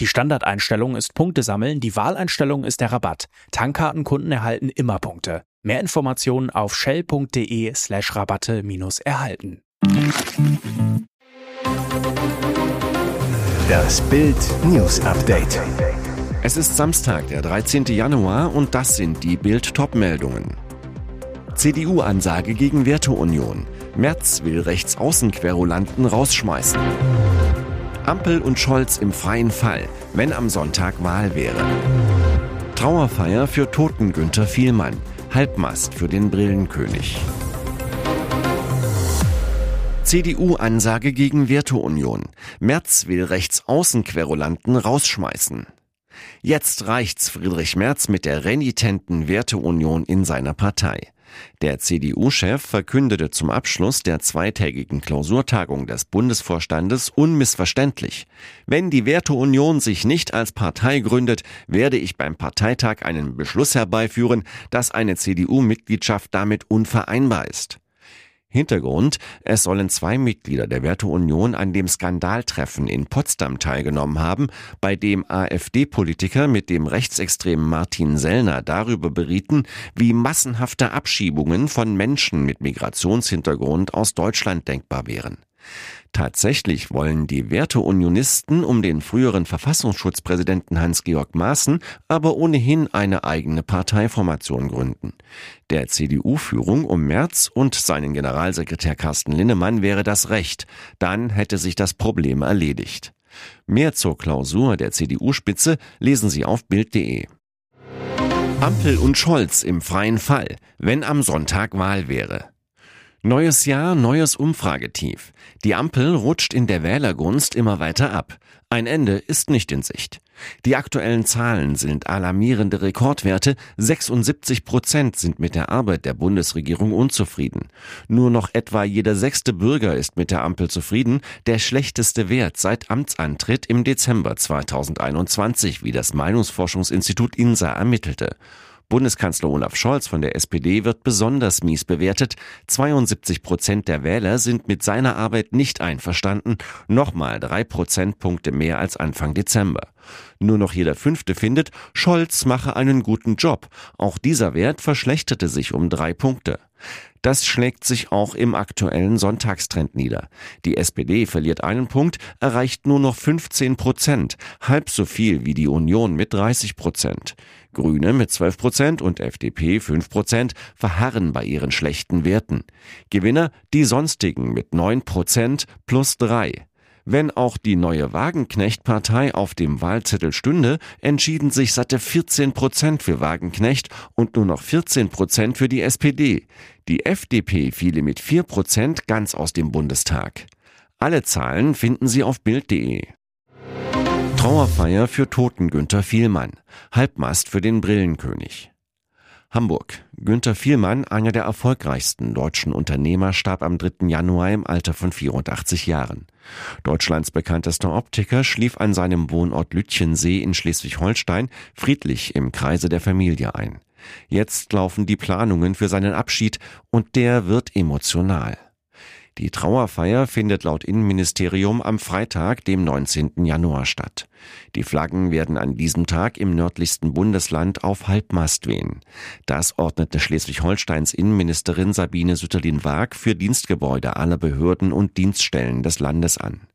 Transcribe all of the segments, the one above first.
Die Standardeinstellung ist Punkte sammeln, die Wahleinstellung ist der Rabatt. Tankkartenkunden erhalten immer Punkte. Mehr Informationen auf shell.de slash Rabatte minus erhalten. Das Bild News Update. Es ist Samstag, der 13. Januar und das sind die Bild Topmeldungen. CDU-Ansage gegen Werteunion. Merz will Rechtsaußenquerulanten rausschmeißen. Ampel und Scholz im freien Fall, wenn am Sonntag Wahl wäre. Trauerfeier für Toten Günther Vielmann. Halbmast für den Brillenkönig. CDU-Ansage gegen Werteunion. Merz will Rechtsaußenquerulanten rausschmeißen. Jetzt reicht's Friedrich Merz mit der renitenten Werteunion in seiner Partei. Der CDU-Chef verkündete zum Abschluss der zweitägigen Klausurtagung des Bundesvorstandes unmissverständlich. Wenn die Werteunion sich nicht als Partei gründet, werde ich beim Parteitag einen Beschluss herbeiführen, dass eine CDU-Mitgliedschaft damit unvereinbar ist. Hintergrund, es sollen zwei Mitglieder der Werteunion an dem Skandaltreffen in Potsdam teilgenommen haben, bei dem AfD-Politiker mit dem rechtsextremen Martin Sellner darüber berieten, wie massenhafte Abschiebungen von Menschen mit Migrationshintergrund aus Deutschland denkbar wären. Tatsächlich wollen die Werteunionisten um den früheren Verfassungsschutzpräsidenten Hans-Georg Maaßen aber ohnehin eine eigene Parteiformation gründen. Der CDU-Führung um Merz und seinen Generalsekretär Carsten Linnemann wäre das recht. Dann hätte sich das Problem erledigt. Mehr zur Klausur der CDU-Spitze lesen Sie auf Bild.de. Ampel und Scholz im freien Fall, wenn am Sonntag Wahl wäre. Neues Jahr, neues Umfragetief. Die Ampel rutscht in der Wählergunst immer weiter ab. Ein Ende ist nicht in Sicht. Die aktuellen Zahlen sind alarmierende Rekordwerte. 76 Prozent sind mit der Arbeit der Bundesregierung unzufrieden. Nur noch etwa jeder sechste Bürger ist mit der Ampel zufrieden. Der schlechteste Wert seit Amtsantritt im Dezember 2021, wie das Meinungsforschungsinstitut INSA ermittelte. Bundeskanzler Olaf Scholz von der SPD wird besonders mies bewertet. 72 Prozent der Wähler sind mit seiner Arbeit nicht einverstanden. Nochmal drei Prozentpunkte mehr als Anfang Dezember. Nur noch jeder Fünfte findet, Scholz mache einen guten Job. Auch dieser Wert verschlechterte sich um drei Punkte. Das schlägt sich auch im aktuellen Sonntagstrend nieder. Die SPD verliert einen Punkt, erreicht nur noch 15 Prozent, halb so viel wie die Union mit 30 Prozent. Grüne mit 12 Prozent und FDP 5 Prozent verharren bei ihren schlechten Werten. Gewinner die sonstigen mit 9 Prozent plus 3. Wenn auch die neue Wagenknecht-Partei auf dem Wahlzettel stünde, entschieden sich satte 14 Prozent für Wagenknecht und nur noch 14 Prozent für die SPD. Die FDP fiele mit 4 Prozent ganz aus dem Bundestag. Alle Zahlen finden Sie auf Bild.de. Trauerfeier für Toten Günther Vielmann. Halbmast für den Brillenkönig. Hamburg. Günther Vielmann, einer der erfolgreichsten deutschen Unternehmer, starb am 3. Januar im Alter von 84 Jahren. Deutschlands bekanntester Optiker schlief an seinem Wohnort Lütchensee in Schleswig-Holstein friedlich im Kreise der Familie ein. Jetzt laufen die Planungen für seinen Abschied und der wird emotional. Die Trauerfeier findet laut Innenministerium am Freitag, dem 19. Januar statt. Die Flaggen werden an diesem Tag im nördlichsten Bundesland auf Halbmast wehen. Das ordnete Schleswig-Holsteins Innenministerin Sabine Sütterlin-Waag für Dienstgebäude aller Behörden und Dienststellen des Landes an.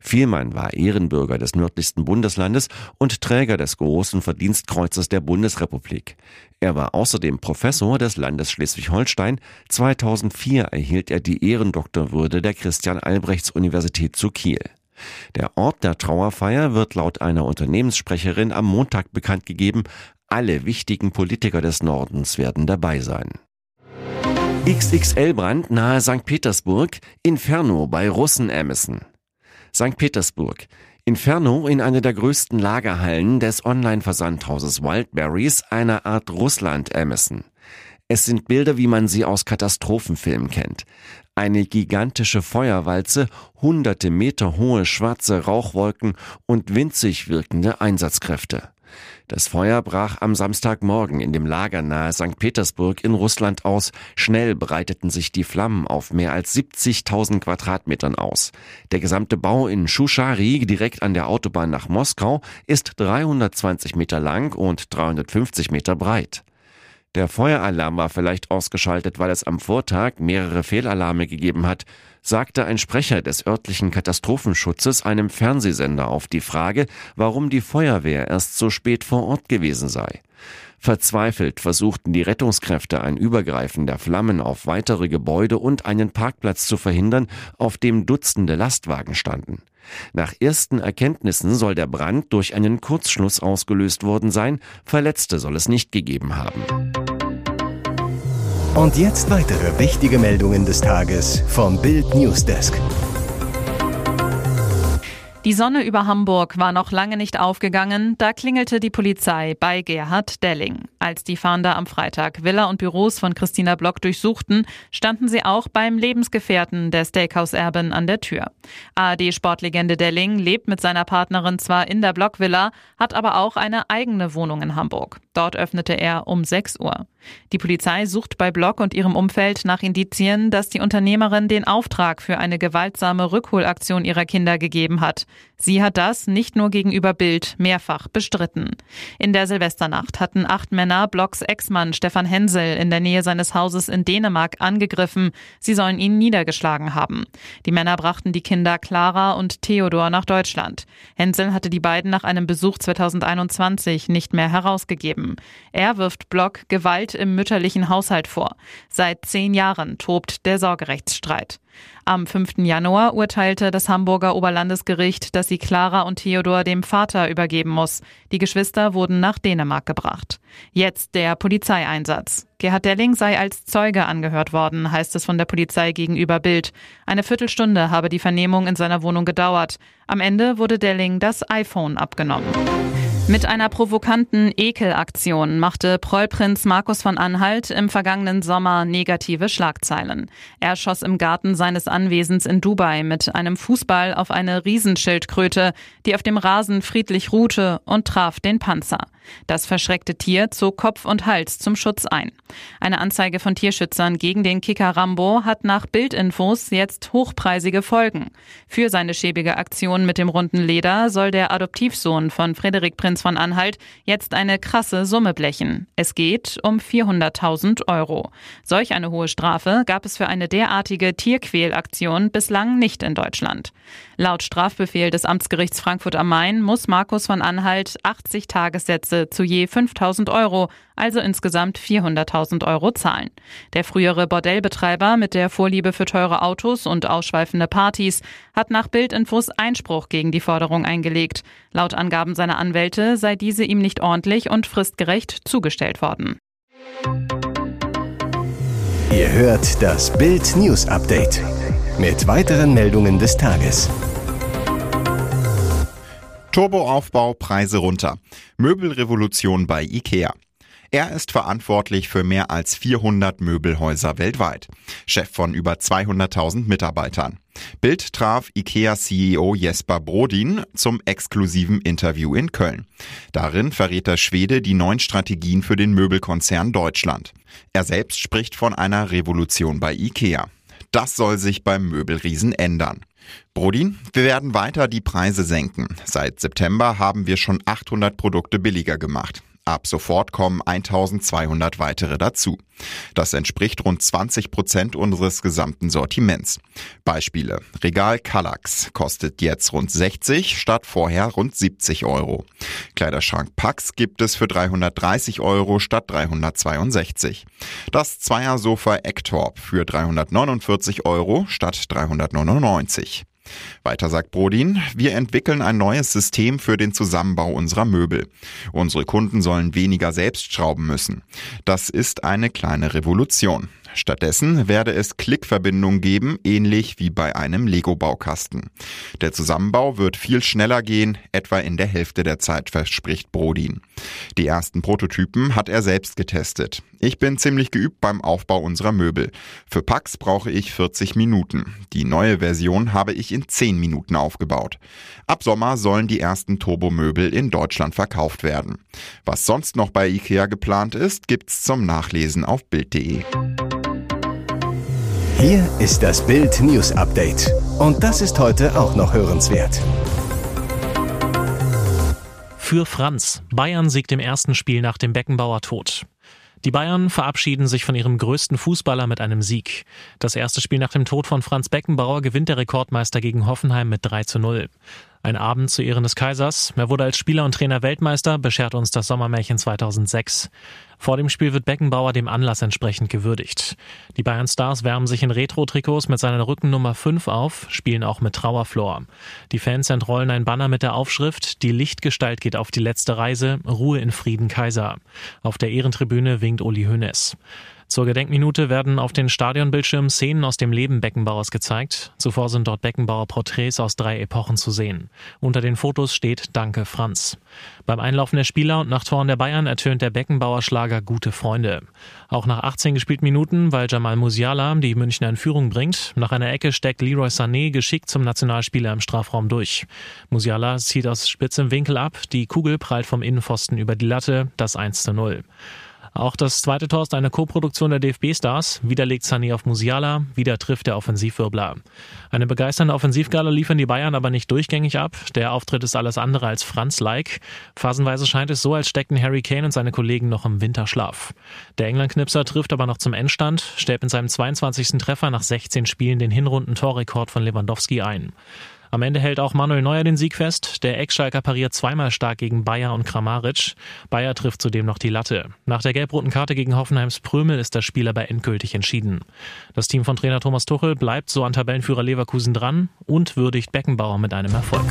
Vielmann war Ehrenbürger des nördlichsten Bundeslandes und Träger des Großen Verdienstkreuzes der Bundesrepublik. Er war außerdem Professor des Landes Schleswig-Holstein. 2004 erhielt er die Ehrendoktorwürde der Christian-Albrechts-Universität zu Kiel. Der Ort der Trauerfeier wird laut einer Unternehmenssprecherin am Montag bekannt gegeben. Alle wichtigen Politiker des Nordens werden dabei sein. XXL-Brand nahe St. Petersburg, Inferno bei Russen Emerson. St. Petersburg. Inferno in einer der größten Lagerhallen des Online-Versandhauses Wildberries, einer Art Russland Amazon. Es sind Bilder, wie man sie aus Katastrophenfilmen kennt. Eine gigantische Feuerwalze, hunderte Meter hohe schwarze Rauchwolken und winzig wirkende Einsatzkräfte. Das Feuer brach am Samstagmorgen in dem Lager nahe St. Petersburg in Russland aus. Schnell breiteten sich die Flammen auf mehr als 70.000 Quadratmetern aus. Der gesamte Bau in Shushari, direkt an der Autobahn nach Moskau, ist 320 Meter lang und 350 Meter breit. Der Feueralarm war vielleicht ausgeschaltet, weil es am Vortag mehrere Fehlalarme gegeben hat, sagte ein Sprecher des örtlichen Katastrophenschutzes einem Fernsehsender auf die Frage, warum die Feuerwehr erst so spät vor Ort gewesen sei. Verzweifelt versuchten die Rettungskräfte ein Übergreifen der Flammen auf weitere Gebäude und einen Parkplatz zu verhindern, auf dem Dutzende Lastwagen standen. Nach ersten Erkenntnissen soll der Brand durch einen Kurzschluss ausgelöst worden sein, Verletzte soll es nicht gegeben haben. Und jetzt weitere wichtige Meldungen des Tages vom Bild Newsdesk. Die Sonne über Hamburg war noch lange nicht aufgegangen, da klingelte die Polizei bei Gerhard Delling. Als die Fahnder am Freitag Villa und Büros von Christina Block durchsuchten, standen sie auch beim Lebensgefährten der Steakhouse-Erbin an der Tür. ARD-Sportlegende Delling lebt mit seiner Partnerin zwar in der Blockvilla, hat aber auch eine eigene Wohnung in Hamburg. Dort öffnete er um 6 Uhr. Die Polizei sucht bei Block und ihrem Umfeld nach Indizien, dass die Unternehmerin den Auftrag für eine gewaltsame Rückholaktion ihrer Kinder gegeben hat. Sie hat das nicht nur gegenüber Bild mehrfach bestritten. In der Silvesternacht hatten acht Männer Blocks Ex-Mann Stefan Hensel in der Nähe seines Hauses in Dänemark angegriffen. Sie sollen ihn niedergeschlagen haben. Die Männer brachten die Kinder Clara und Theodor nach Deutschland. Hensel hatte die beiden nach einem Besuch 2021 nicht mehr herausgegeben. Er wirft Block Gewalt im mütterlichen Haushalt vor. Seit zehn Jahren tobt der Sorgerechtsstreit. Am 5. Januar urteilte das Hamburger Oberlandesgericht, dass sie Clara und Theodor dem Vater übergeben muss. Die Geschwister wurden nach Dänemark gebracht. Jetzt der Polizeieinsatz. Gerhard Delling sei als Zeuge angehört worden, heißt es von der Polizei gegenüber Bild. Eine Viertelstunde habe die Vernehmung in seiner Wohnung gedauert. Am Ende wurde Delling das iPhone abgenommen. Mit einer provokanten Ekelaktion machte Prollprinz Markus von Anhalt im vergangenen Sommer negative Schlagzeilen. Er schoss im Garten seines Anwesens in Dubai mit einem Fußball auf eine Riesenschildkröte, die auf dem Rasen friedlich ruhte und traf den Panzer. Das verschreckte Tier zog Kopf und Hals zum Schutz ein. Eine Anzeige von Tierschützern gegen den Kicker Rambo hat nach Bildinfos jetzt hochpreisige Folgen. Für seine schäbige Aktion mit dem runden Leder soll der Adoptivsohn von Frederik Prinz von Anhalt jetzt eine krasse Summe blechen. Es geht um 400.000 Euro. Solch eine hohe Strafe gab es für eine derartige Tierquälaktion bislang nicht in Deutschland. Laut Strafbefehl des Amtsgerichts Frankfurt am Main muss Markus von Anhalt 80 Tagessätze zu je 5.000 Euro, also insgesamt 400.000 Euro zahlen. Der frühere Bordellbetreiber mit der Vorliebe für teure Autos und ausschweifende Partys hat nach Bildinfos Einspruch gegen die Forderung eingelegt. Laut Angaben seiner Anwälte sei diese ihm nicht ordentlich und fristgerecht zugestellt worden. Ihr hört das Bild News Update mit weiteren Meldungen des Tages. Turboaufbau, Preise runter. Möbelrevolution bei IKEA. Er ist verantwortlich für mehr als 400 Möbelhäuser weltweit. Chef von über 200.000 Mitarbeitern. Bild traf IKEA-CEO Jesper Brodin zum exklusiven Interview in Köln. Darin verrät der Schwede die neuen Strategien für den Möbelkonzern Deutschland. Er selbst spricht von einer Revolution bei IKEA. Das soll sich beim Möbelriesen ändern. Brodin, wir werden weiter die Preise senken. Seit September haben wir schon 800 Produkte billiger gemacht. Ab sofort kommen 1200 weitere dazu. Das entspricht rund 20 Prozent unseres gesamten Sortiments. Beispiele. Regal Kallax kostet jetzt rund 60 statt vorher rund 70 Euro. Kleiderschrank Pax gibt es für 330 Euro statt 362. Das Zweiersofa Ektorp für 349 Euro statt 399. Weiter sagt Brodin, wir entwickeln ein neues System für den Zusammenbau unserer Möbel. Unsere Kunden sollen weniger selbst schrauben müssen. Das ist eine kleine Revolution. Stattdessen werde es Klickverbindungen geben, ähnlich wie bei einem Lego-Baukasten. Der Zusammenbau wird viel schneller gehen, etwa in der Hälfte der Zeit, verspricht Brodin. Die ersten Prototypen hat er selbst getestet. Ich bin ziemlich geübt beim Aufbau unserer Möbel. Für Packs brauche ich 40 Minuten. Die neue Version habe ich in 10 Minuten aufgebaut. Ab Sommer sollen die ersten Turbomöbel in Deutschland verkauft werden. Was sonst noch bei IKEA geplant ist, gibt's zum Nachlesen auf Bild.de. Hier ist das Bild News Update. Und das ist heute auch noch hörenswert. Für Franz. Bayern siegt im ersten Spiel nach dem Beckenbauer Tod. Die Bayern verabschieden sich von ihrem größten Fußballer mit einem Sieg. Das erste Spiel nach dem Tod von Franz Beckenbauer gewinnt der Rekordmeister gegen Hoffenheim mit 3 zu 0. Ein Abend zu Ehren des Kaisers. Er wurde als Spieler und Trainer Weltmeister, beschert uns das Sommermärchen 2006. Vor dem Spiel wird Beckenbauer dem Anlass entsprechend gewürdigt. Die Bayern Stars wärmen sich in Retro-Trikots mit seiner Rückennummer 5 auf, spielen auch mit Trauerflor. Die Fans entrollen ein Banner mit der Aufschrift Die Lichtgestalt geht auf die letzte Reise, Ruhe in Frieden Kaiser. Auf der Ehrentribüne winkt Uli Hoeneß. Zur Gedenkminute werden auf den Stadionbildschirmen Szenen aus dem Leben Beckenbauers gezeigt. Zuvor sind dort Beckenbauer Porträts aus drei Epochen zu sehen. Unter den Fotos steht Danke Franz. Beim Einlaufen der Spieler und nach Toren der Bayern ertönt der Beckenbauer Schlager Gute Freunde. Auch nach 18 gespielten Minuten, weil Jamal Musiala die Münchner in Führung bringt, nach einer Ecke steckt Leroy Sané geschickt zum Nationalspieler im Strafraum durch. Musiala zieht aus spitzem Winkel ab, die Kugel prallt vom Innenpfosten über die Latte, das 1 zu 0. Auch das zweite Tor ist eine Co-Produktion der DFB-Stars. Wieder legt Sani auf Musiala, wieder trifft der Offensivwirbler. Eine begeisternde Offensivgala liefern die Bayern aber nicht durchgängig ab. Der Auftritt ist alles andere als Franz-like. Phasenweise scheint es so, als steckten Harry Kane und seine Kollegen noch im Winterschlaf. Der England-Knipser trifft aber noch zum Endstand, stellt mit seinem 22. Treffer nach 16 Spielen den Hinrunden-Torrekord von Lewandowski ein. Am Ende hält auch Manuel Neuer den Sieg fest. Der Eckschalker pariert zweimal stark gegen Bayer und Kramaric. Bayer trifft zudem noch die Latte. Nach der gelb-roten Karte gegen Hoffenheims Prömel ist das Spiel aber endgültig entschieden. Das Team von Trainer Thomas Tuchel bleibt so an Tabellenführer Leverkusen dran und würdigt Beckenbauer mit einem Erfolg.